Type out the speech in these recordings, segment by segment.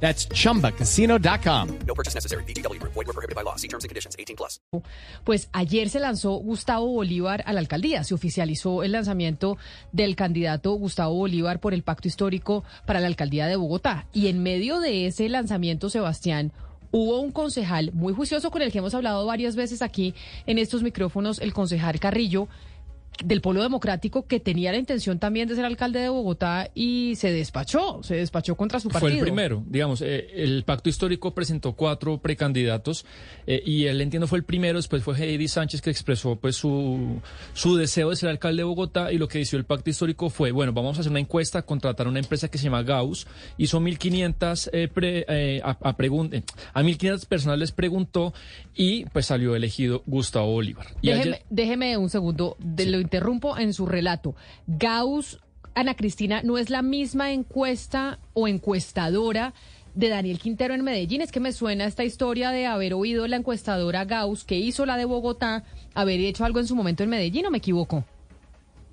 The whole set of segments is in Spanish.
That's chumbacasino.com. No purchase necessary. BGW. Void were prohibited by law. See terms and conditions. 18 plus. Pues ayer se lanzó Gustavo Bolívar a la alcaldía. Se oficializó el lanzamiento del candidato Gustavo Bolívar por el pacto histórico para la alcaldía de Bogotá. Y en medio de ese lanzamiento, Sebastián, hubo un concejal muy juicioso con el que hemos hablado varias veces aquí en estos micrófonos, el concejal Carrillo del Polo Democrático que tenía la intención también de ser alcalde de Bogotá y se despachó, se despachó contra su partido. Fue el primero, digamos, eh, el pacto histórico presentó cuatro precandidatos eh, y él entiendo fue el primero, después fue Heidi Sánchez que expresó pues su, su deseo de ser alcalde de Bogotá y lo que decidió el pacto histórico fue, bueno, vamos a hacer una encuesta, contratar una empresa que se llama Gauss, hizo 1500 eh, pre, eh, a, a, pregun- a 1500 personas les preguntó y pues salió elegido Gustavo Bolívar. Y Déjeme, ayer- déjeme un segundo, de- lo interrumpo en su relato. Gauss, Ana Cristina, ¿no es la misma encuesta o encuestadora de Daniel Quintero en Medellín? Es que me suena esta historia de haber oído la encuestadora Gauss que hizo la de Bogotá, haber hecho algo en su momento en Medellín, ¿o me equivoco?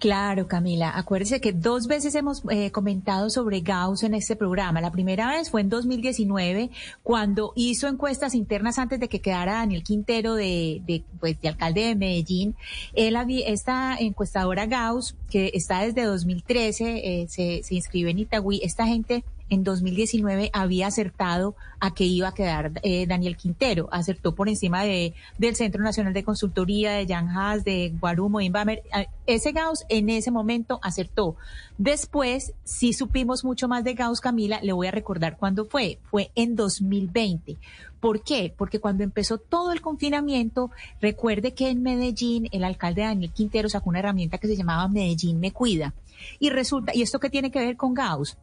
Claro, Camila. Acuérdese que dos veces hemos eh, comentado sobre Gauss en este programa. La primera vez fue en 2019, cuando hizo encuestas internas antes de que quedara Daniel Quintero de, de, pues, de alcalde de Medellín. Él esta encuestadora Gauss, que está desde 2013, eh, se, se inscribe en Itagüí. Esta gente en 2019 había acertado a que iba a quedar eh, Daniel Quintero. Acertó por encima de, del Centro Nacional de Consultoría, de Jan Haas, de Guarumo, de Inbamer. Ah, Ese Gauss en ese momento acertó. Después, sí supimos mucho más de Gauss, Camila. Le voy a recordar cuándo fue. Fue en 2020. ¿Por qué? Porque cuando empezó todo el confinamiento, recuerde que en Medellín el alcalde Daniel Quintero sacó una herramienta que se llamaba Medellín me cuida. Y resulta, ¿y esto qué tiene que ver con Gauss?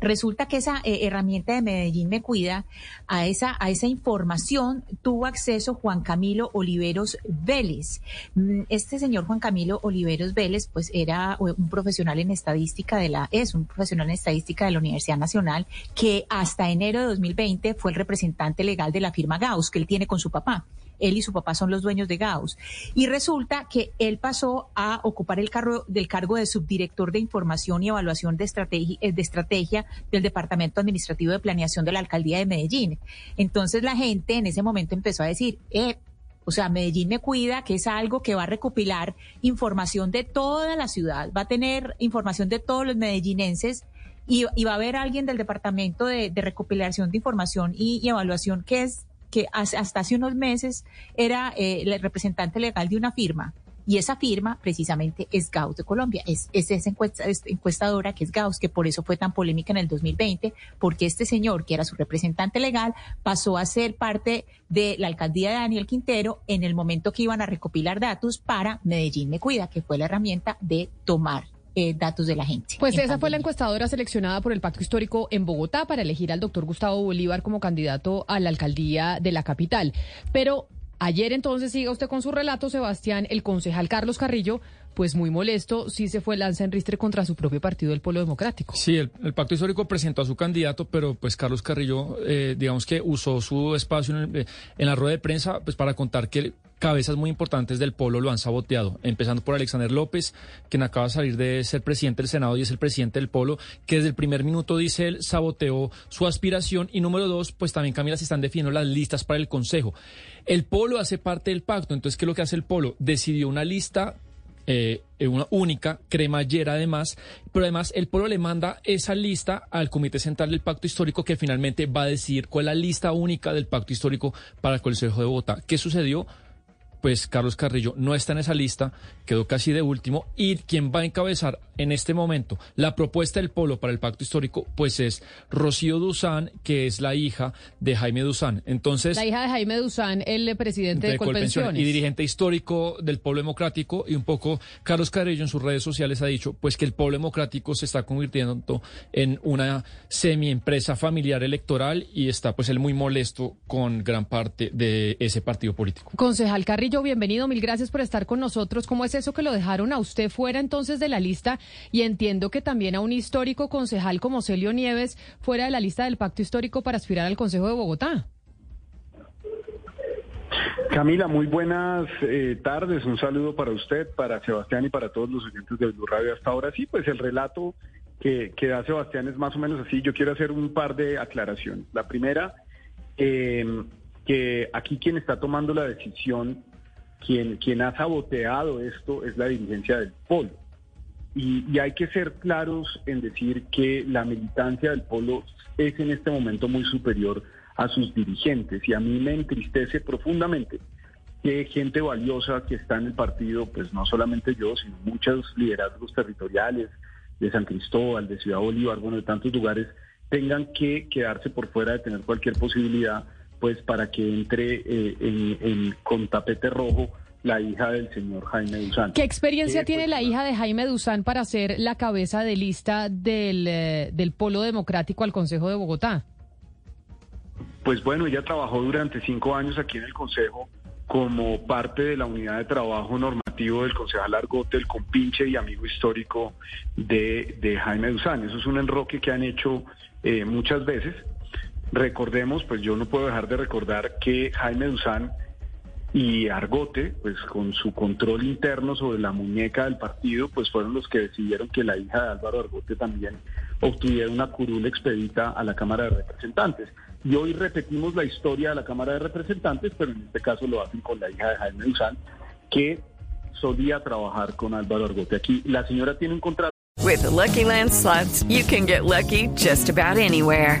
Resulta que esa eh, herramienta de Medellín me cuida, a esa, a esa información tuvo acceso Juan Camilo Oliveros Vélez. Mm, Este señor Juan Camilo Oliveros Vélez, pues era un profesional en estadística de la, es un profesional en estadística de la Universidad Nacional, que hasta enero de 2020 fue el representante legal de la firma Gauss, que él tiene con su papá. Él y su papá son los dueños de Gauss. Y resulta que él pasó a ocupar el cargo del cargo de subdirector de información y evaluación de estrategia, de estrategia del Departamento Administrativo de Planeación de la Alcaldía de Medellín. Entonces la gente en ese momento empezó a decir, eh, o sea, Medellín me cuida, que es algo que va a recopilar información de toda la ciudad, va a tener información de todos los medellinenses y, va a haber alguien del Departamento de, Recopilación de Información y Evaluación que es que hasta hace unos meses era eh, el representante legal de una firma. Y esa firma precisamente es Gauss de Colombia. Es, es esa encuesta- es encuestadora que es Gauss, que por eso fue tan polémica en el 2020, porque este señor, que era su representante legal, pasó a ser parte de la alcaldía de Daniel Quintero en el momento que iban a recopilar datos para Medellín Me Cuida, que fue la herramienta de tomar eh, datos de la gente. Pues esa fue la encuestadora seleccionada por el Pacto Histórico en Bogotá para elegir al doctor Gustavo Bolívar como candidato a la alcaldía de la capital. Pero ayer entonces siga usted con su relato, Sebastián, el concejal Carlos Carrillo, pues muy molesto, sí se fue lanza en ristre contra su propio partido, el Polo Democrático. Sí, el, el pacto histórico presentó a su candidato, pero pues Carlos Carrillo, eh, digamos que usó su espacio en, el- eh, en la rueda de prensa pues para contar que cabezas muy importantes del polo lo han saboteado, empezando por Alexander López, quien acaba de salir de ser presidente del Senado y es el presidente del polo, que desde el primer minuto dice él saboteó su aspiración y número dos, pues también Camila se están definiendo las listas para el Consejo. El polo hace parte del pacto, entonces ¿qué es lo que hace el polo? Decidió una lista eh, una única, cremallera además, pero además el pueblo le manda esa lista al Comité Central del Pacto Histórico que finalmente va a decidir cuál es la lista única del Pacto Histórico para el Consejo de Bogotá. ¿Qué sucedió? Pues Carlos Carrillo no está en esa lista, quedó casi de último, y quien va a encabezar en este momento la propuesta del Polo para el Pacto Histórico, pues es Rocío Duzán, que es la hija de Jaime Duzán. Entonces, la hija de Jaime Duzán, el presidente de, de Colpensiones. Y dirigente histórico del Polo Democrático, y un poco Carlos Carrillo en sus redes sociales ha dicho, pues que el Polo Democrático se está convirtiendo en una semi-empresa familiar electoral y está pues él muy molesto con gran parte de ese partido político. Concejal Carrillo, bienvenido, mil gracias por estar con nosotros. ¿Cómo es eso que lo dejaron a usted fuera entonces de la lista? Y entiendo que también a un histórico concejal como Celio Nieves fuera de la lista del pacto histórico para aspirar al Consejo de Bogotá. Camila, muy buenas eh, tardes. Un saludo para usted, para Sebastián y para todos los oyentes de Blue Radio hasta ahora. Sí, pues el relato que, da Sebastián es más o menos así. Yo quiero hacer un par de aclaraciones. La primera, eh, que aquí quien está tomando la decisión, quien, quien ha saboteado esto es la dirigencia del Polo. Y, y, hay que ser claros en decir que la militancia del Polo es en este momento muy superior a sus dirigentes. Y a mí me entristece profundamente que gente valiosa que está en el partido, pues no solamente yo, sino muchos liderazgos territoriales de San Cristóbal, de Ciudad Bolívar, bueno, de tantos lugares, tengan que quedarse por fuera de tener cualquier posibilidad, pues para que entre eh, en, con tapete rojo la hija del señor Jaime Duzán. ¿Qué experiencia tiene la hija de Jaime Duzán para ser la cabeza de lista del, eh, del Polo Democrático al Consejo de Bogotá? Pues bueno, ella trabajó durante cinco años aquí en el Consejo como parte de la unidad de trabajo normativo del concejal Argote, el compinche y amigo histórico de, de Jaime Duzán. Eso es un enroque que han hecho eh, muchas veces. Recordemos, pues yo no puedo dejar de recordar que Jaime Duzán y Argote, pues con su control interno sobre la muñeca del partido, pues fueron los que decidieron que la hija de Álvaro Argote también obtuviera una curul expedita a la Cámara de Representantes. Y hoy repetimos la historia de la Cámara de Representantes, pero en este caso lo hacen con la hija de Jaime Duzán, que solía trabajar con Álvaro Argote. Aquí la señora tiene un contrato. With the Lucky Land slots, you can get lucky just about anywhere.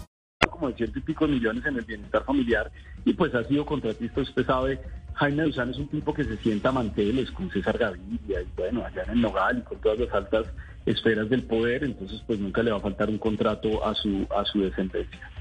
Como de ciento y pico millones en el bienestar familiar y pues ha sido contratista, usted sabe, Jaime Duzán es un tipo que se sienta a manteles con César Gaviria y bueno, allá en el Nogal y con todas las altas esferas del poder, entonces pues nunca le va a faltar un contrato a su, a su descendencia.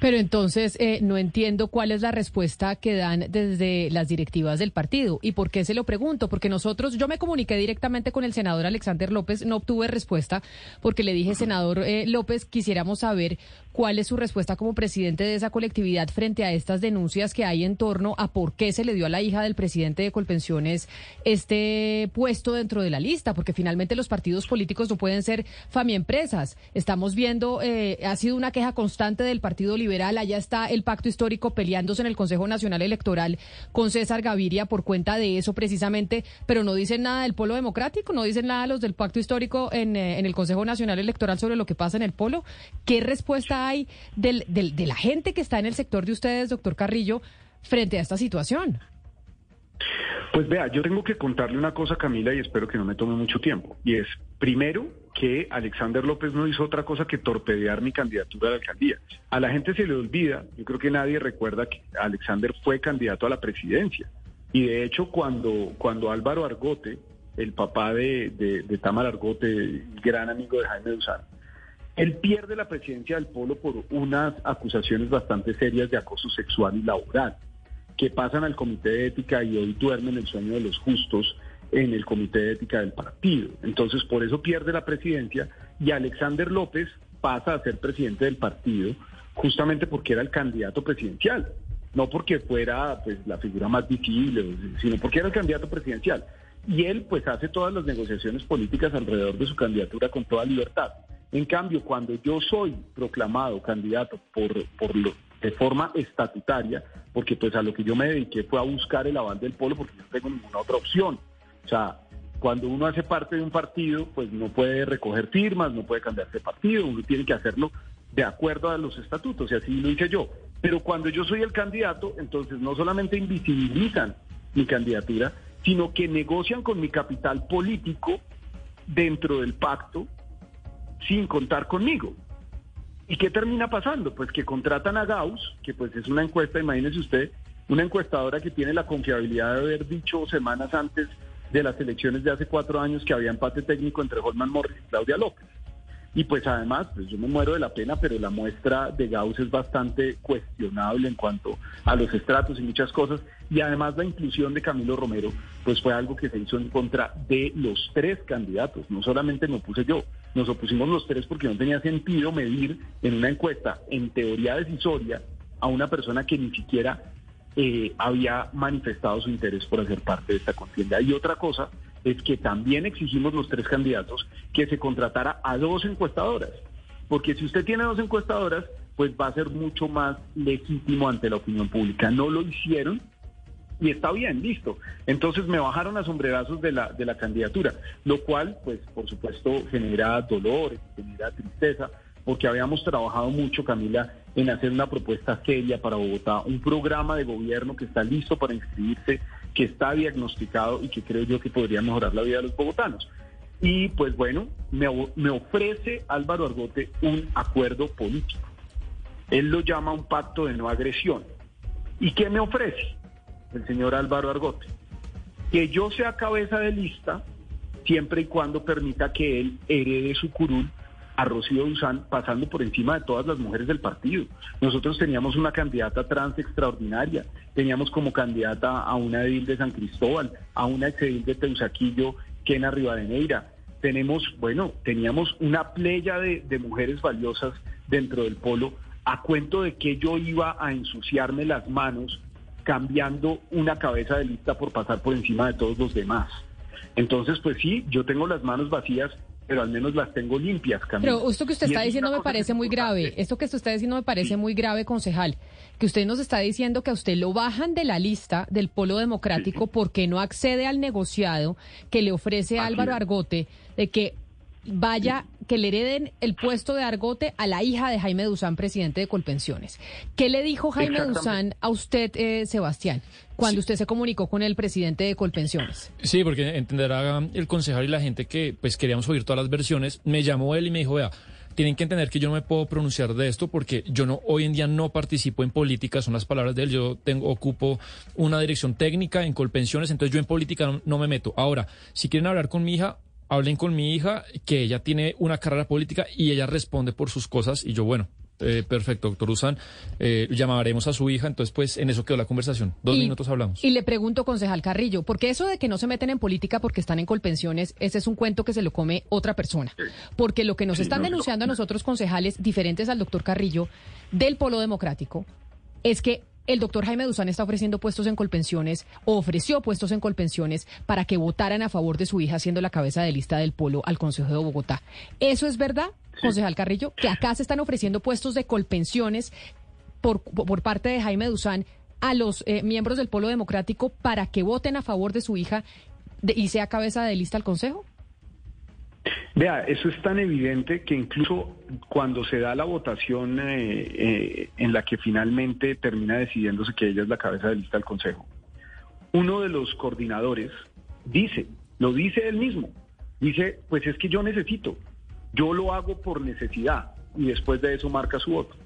Pero entonces eh, no entiendo cuál es la respuesta que dan desde las directivas del partido. ¿Y por qué se lo pregunto? Porque nosotros, yo me comuniqué directamente con el senador Alexander López, no obtuve respuesta porque le dije, senador eh, López, quisiéramos saber cuál es su respuesta como presidente de esa colectividad frente a estas denuncias que hay en torno a por qué se le dio a la hija del presidente de Colpensiones este puesto dentro de la lista, porque finalmente los partidos políticos no pueden ser famiempresas. Estamos viendo, eh, ha sido una queja constante del Partido Liberal, allá está el pacto histórico peleándose en el Consejo Nacional Electoral con César Gaviria por cuenta de eso precisamente, pero no dicen nada del Polo Democrático, no dicen nada los del pacto histórico en, eh, en el Consejo Nacional Electoral sobre lo que pasa en el Polo. ¿Qué respuesta hay del, del, de la gente que está en el sector de ustedes, doctor Carrillo, frente a esta situación? Pues vea, yo tengo que contarle una cosa, Camila, y espero que no me tome mucho tiempo. Y es, primero, que Alexander López no hizo otra cosa que torpedear mi candidatura a la alcaldía. A la gente se le olvida, yo creo que nadie recuerda que Alexander fue candidato a la presidencia. Y de hecho, cuando, cuando Álvaro Argote, el papá de, de, de Tamar Argote, gran amigo de Jaime Duzán, él pierde la presidencia del Polo por unas acusaciones bastante serias de acoso sexual y laboral, que pasan al Comité de Ética y hoy duermen el sueño de los justos en el Comité de Ética del partido. Entonces, por eso pierde la presidencia y Alexander López pasa a ser presidente del partido justamente porque era el candidato presidencial, no porque fuera pues la figura más visible, sino porque era el candidato presidencial. Y él pues hace todas las negociaciones políticas alrededor de su candidatura con toda libertad. En cambio, cuando yo soy proclamado candidato por, por lo, de forma estatutaria, porque pues a lo que yo me dediqué fue a buscar el aval del pueblo porque no tengo ninguna otra opción. O sea, cuando uno hace parte de un partido, pues no puede recoger firmas, no puede cambiarse de partido, uno tiene que hacerlo de acuerdo a los estatutos, y así lo hice yo. Pero cuando yo soy el candidato, entonces no solamente invisibilizan mi candidatura, sino que negocian con mi capital político dentro del pacto sin contar conmigo. ¿Y qué termina pasando? Pues que contratan a Gauss, que pues es una encuesta, imagínese usted, una encuestadora que tiene la confiabilidad de haber dicho semanas antes de las elecciones de hace cuatro años que había empate técnico entre Holman Morris y Claudia López. Y pues además, pues yo me muero de la pena, pero la muestra de Gauss es bastante cuestionable en cuanto a los estratos y muchas cosas. Y además la inclusión de Camilo Romero, pues fue algo que se hizo en contra de los tres candidatos. No solamente me opuse yo, nos opusimos los tres porque no tenía sentido medir en una encuesta, en teoría decisoria, a una persona que ni siquiera eh, había manifestado su interés por hacer parte de esta contienda. Y otra cosa es que también exigimos los tres candidatos que se contratara a dos encuestadoras, porque si usted tiene dos encuestadoras, pues va a ser mucho más legítimo ante la opinión pública. No lo hicieron y está bien, listo. Entonces me bajaron a sombrerazos de la, de la candidatura, lo cual, pues, por supuesto, genera dolor, genera tristeza, porque habíamos trabajado mucho, Camila, en hacer una propuesta seria para Bogotá, un programa de gobierno que está listo para inscribirse que está diagnosticado y que creo yo que podría mejorar la vida de los bogotanos. Y pues bueno, me, me ofrece Álvaro Argote un acuerdo político. Él lo llama un pacto de no agresión. ¿Y qué me ofrece el señor Álvaro Argote? Que yo sea cabeza de lista siempre y cuando permita que él herede su curul a Rocío Duzán pasando por encima de todas las mujeres del partido. Nosotros teníamos una candidata trans extraordinaria, teníamos como candidata a una edil de San Cristóbal, a una exedil de Teusaquillo, Kena Rivadeneira. Tenemos, bueno, teníamos una playa de, de mujeres valiosas dentro del polo, a cuento de que yo iba a ensuciarme las manos cambiando una cabeza de lista por pasar por encima de todos los demás. Entonces, pues sí, yo tengo las manos vacías pero al menos las tengo limpias, Camila. Pero esto que usted está diciendo me parece muy grave. Esto que usted está diciendo me parece muy grave, concejal. Que usted nos está diciendo que a usted lo bajan de la lista del Polo Democrático porque no accede al negociado que le ofrece Álvaro Argote de que vaya, que le hereden el puesto de Argote a la hija de Jaime Duzán, presidente de Colpensiones. ¿Qué le dijo Jaime Duzán a usted, eh, Sebastián, cuando usted se comunicó con el presidente de Colpensiones? Sí, porque entenderá el concejal y la gente que pues queríamos oír todas las versiones. Me llamó él y me dijo, vea, tienen que entender que yo no me puedo pronunciar de esto porque yo no hoy en día no participo en política, son las palabras de él. Yo tengo ocupo una dirección técnica en Colpensiones, entonces yo en política no me meto. Ahora, si quieren hablar con mi hija, hablen con mi hija, que ella tiene una carrera política y ella responde por sus cosas. Y yo, bueno, eh, perfecto, doctor Usan, eh, llamaremos a su hija, entonces pues en eso quedó la conversación. Dos minutos hablamos. Y le pregunto, concejal Carrillo, porque eso de que no se meten en política porque están en colpensiones, ese es un cuento que se lo come otra persona. Porque lo que nos están denunciando a nosotros, concejales, diferentes al doctor Carrillo, del Polo Democrático, es que el doctor Jaime Duzán está ofreciendo puestos en Colpensiones, o ofreció puestos en Colpensiones para que votaran a favor de su hija siendo la cabeza de lista del polo al Consejo de Bogotá. ¿Eso es verdad, concejal Carrillo? Que acá se están ofreciendo puestos de Colpensiones por, por parte de Jaime Duzán a los eh, miembros del polo democrático para que voten a favor de su hija y sea cabeza de lista al Consejo? Vea, eso es tan evidente que incluso cuando se da la votación eh, eh, en la que finalmente termina decidiéndose que ella es la cabeza de lista del Consejo, uno de los coordinadores dice, lo dice él mismo, dice, pues es que yo necesito, yo lo hago por necesidad y después de eso marca su voto.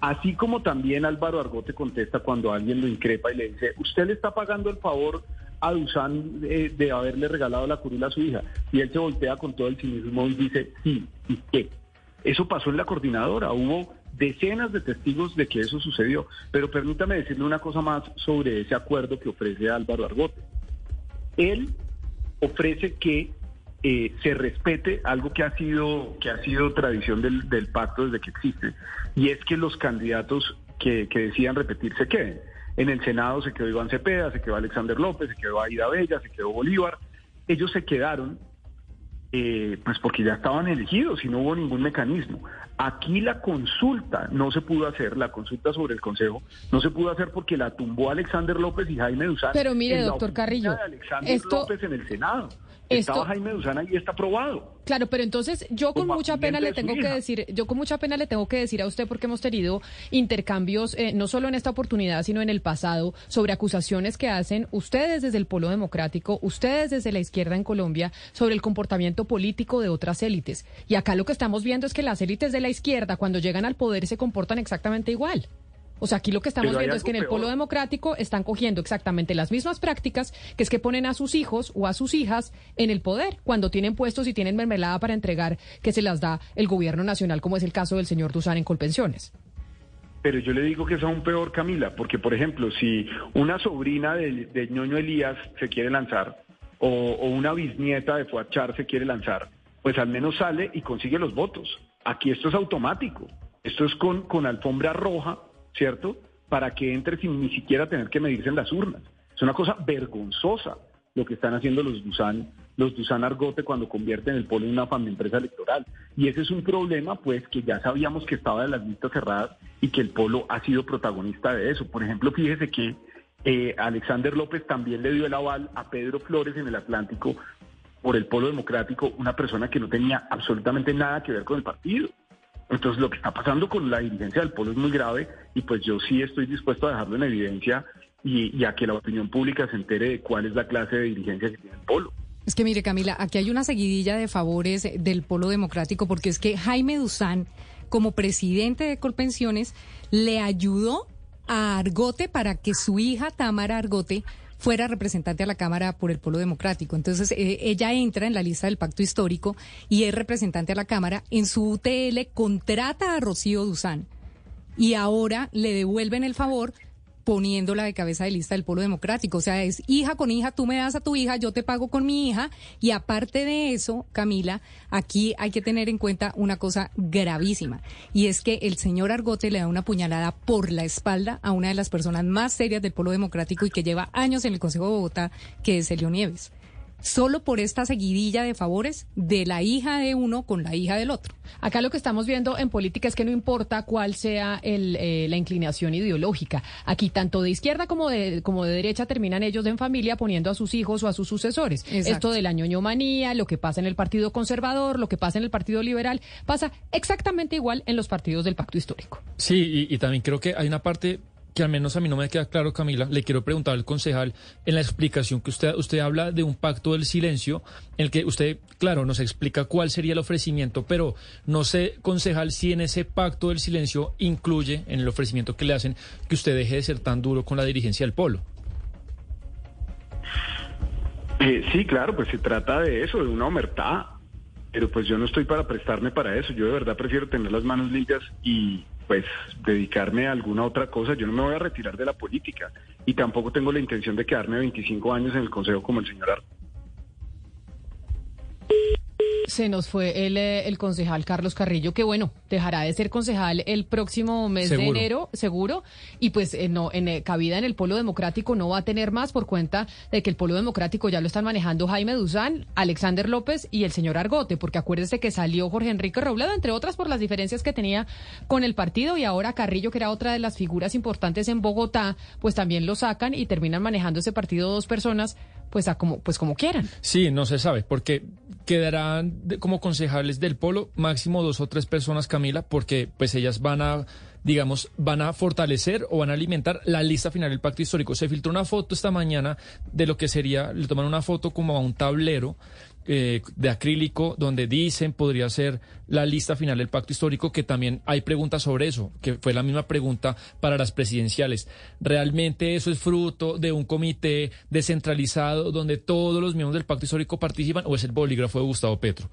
Así como también Álvaro Argote contesta cuando alguien lo increpa y le dice, usted le está pagando el favor a Dusan eh, de haberle regalado la curula a su hija. Y él se voltea con todo el cinismo y dice, sí, ¿y qué? Eso pasó en la coordinadora, hubo decenas de testigos de que eso sucedió. Pero permítame decirle una cosa más sobre ese acuerdo que ofrece Álvaro Argote. Él ofrece que eh, se respete algo que ha sido que ha sido tradición del, pacto desde que existe y es que los candidatos que, que decían repetir se queden. En el Senado se quedó Iván Cepeda, se quedó Alexander López, se quedó Aida Bella, se quedó Bolívar. Ellos se quedaron eh, pues porque ya estaban elegidos y no hubo ningún mecanismo. Aquí la consulta no se pudo hacer, la consulta sobre el Consejo no se pudo hacer porque la tumbó Alexander López y Jaime Duzán. Pero mire, doctor Carrillo, esto- López en el Senado. Esto- Estaba Jaime Duzán ahí y está aprobado. Claro, pero entonces yo con Como mucha pena le tengo que hija. decir, yo con mucha pena le tengo que decir a usted porque hemos tenido intercambios eh, no solo en esta oportunidad, sino en el pasado sobre acusaciones que hacen ustedes desde el Polo Democrático, ustedes desde la izquierda en Colombia sobre el comportamiento político de otras élites. Y acá lo que estamos viendo es que las élites de la izquierda cuando llegan al poder se comportan exactamente igual. O sea, aquí lo que estamos viendo es que en el peor. polo democrático están cogiendo exactamente las mismas prácticas, que es que ponen a sus hijos o a sus hijas en el poder cuando tienen puestos y tienen mermelada para entregar que se las da el gobierno nacional, como es el caso del señor Duzán en Colpensiones. Pero yo le digo que es aún peor, Camila, porque, por ejemplo, si una sobrina de, de ñoño Elías se quiere lanzar, o, o una bisnieta de Fuachar se quiere lanzar, pues al menos sale y consigue los votos. Aquí esto es automático. Esto es con, con alfombra roja, ¿cierto? Para que entre sin ni siquiera tener que medirse en las urnas. Es una cosa vergonzosa lo que están haciendo los Dusan, los Dusan Argote cuando convierten el polo en una empresa electoral. Y ese es un problema, pues, que ya sabíamos que estaba de las listas cerradas y que el polo ha sido protagonista de eso. Por ejemplo, fíjese que eh, Alexander López también le dio el aval a Pedro Flores en el Atlántico por el polo democrático, una persona que no tenía absolutamente nada que ver con el partido. Entonces lo que está pasando con la dirigencia del polo es muy grave y pues yo sí estoy dispuesto a dejarlo en evidencia y, y a que la opinión pública se entere de cuál es la clase de dirigencia que tiene el polo. Es que mire, Camila, aquí hay una seguidilla de favores del Polo Democrático porque es que Jaime Duzán, como presidente de Colpensiones, le ayudó a Argote para que su hija Tamara Argote fuera representante a la Cámara por el Polo Democrático. Entonces, eh, ella entra en la lista del pacto histórico y es representante a la Cámara. En su UTL contrata a Rocío Duzán y ahora le devuelven el favor poniéndola de cabeza de lista del Polo Democrático. O sea, es hija con hija, tú me das a tu hija, yo te pago con mi hija. Y aparte de eso, Camila, aquí hay que tener en cuenta una cosa gravísima. Y es que el señor Argote le da una puñalada por la espalda a una de las personas más serias del Polo Democrático y que lleva años en el Consejo de Bogotá, que es Elio Nieves. Solo por esta seguidilla de favores de la hija de uno con la hija del otro. Acá lo que estamos viendo en política es que no importa cuál sea el, eh, la inclinación ideológica. Aquí tanto de izquierda como de, como de derecha terminan ellos en familia poniendo a sus hijos o a sus sucesores. Exacto. Esto de la ñoñomanía, lo que pasa en el Partido Conservador, lo que pasa en el Partido Liberal, pasa exactamente igual en los partidos del Pacto Histórico. Sí, y, y también creo que hay una parte que al menos a mí no me queda claro, Camila. Le quiero preguntar al concejal en la explicación que usted, usted habla de un pacto del silencio, en el que usted, claro, nos explica cuál sería el ofrecimiento, pero no sé, concejal, si en ese pacto del silencio incluye, en el ofrecimiento que le hacen, que usted deje de ser tan duro con la dirigencia del polo. Eh, sí, claro, pues se trata de eso, de una omertad. Pero pues yo no estoy para prestarme para eso. Yo de verdad prefiero tener las manos limpias y pues dedicarme a alguna otra cosa. Yo no me voy a retirar de la política y tampoco tengo la intención de quedarme 25 años en el consejo como el señor Ar. Se nos fue el, eh, el concejal Carlos Carrillo, que bueno, dejará de ser concejal el próximo mes de enero, seguro, y pues eh, no, en eh, cabida en el Polo Democrático no va a tener más por cuenta de que el Polo Democrático ya lo están manejando Jaime Duzán, Alexander López y el señor Argote, porque acuérdese que salió Jorge Enrique Robledo, entre otras por las diferencias que tenía con el partido, y ahora Carrillo, que era otra de las figuras importantes en Bogotá, pues también lo sacan y terminan manejando ese partido dos personas, pues a como, pues como quieran. Sí, no se sabe, porque quedarán de- como concejales del polo máximo dos o tres personas, Camila, porque pues ellas van a, digamos, van a fortalecer o van a alimentar la lista final del pacto histórico. Se filtró una foto esta mañana de lo que sería, le toman una foto como a un tablero eh, de acrílico donde dicen podría ser la lista final del pacto histórico, que también hay preguntas sobre eso, que fue la misma pregunta para las presidenciales. ¿Realmente eso es fruto de un comité descentralizado donde todos los miembros del pacto histórico participan o es el bolígrafo de Gustavo Petro?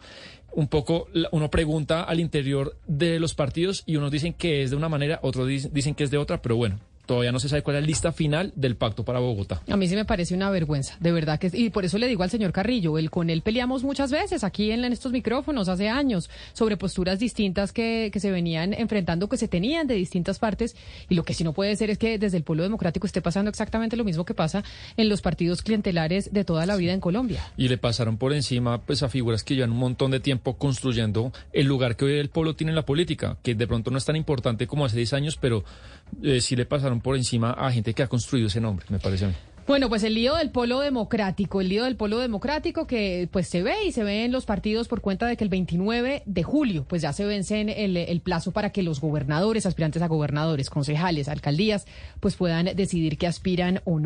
Un poco uno pregunta al interior de los partidos y unos dicen que es de una manera, otros dic- dicen que es de otra, pero bueno, todavía no se sabe cuál es la lista final del pacto para Bogotá. A mí sí me parece una vergüenza, de verdad que y por eso le digo al señor Carrillo, el con él peleamos muchas veces aquí en, en estos micrófonos hace años sobre posturas distintas que, que se venían enfrentando, que se tenían de distintas partes y lo que sí no puede ser es que desde el pueblo democrático esté pasando exactamente lo mismo que pasa en los partidos clientelares de toda la vida en Colombia. Y le pasaron por encima pues a figuras que llevan un montón de tiempo construyendo el lugar que hoy el pueblo tiene en la política, que de pronto no es tan importante como hace 10 años, pero eh, sí le pasaron por encima a gente que ha construido ese nombre, me parece a mí. Bueno, pues el lío del polo democrático, el lío del polo democrático que pues se ve y se ve en los partidos por cuenta de que el 29 de julio pues ya se vence el, el plazo para que los gobernadores, aspirantes a gobernadores, concejales, alcaldías, pues puedan decidir que aspiran o no.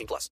18 plus.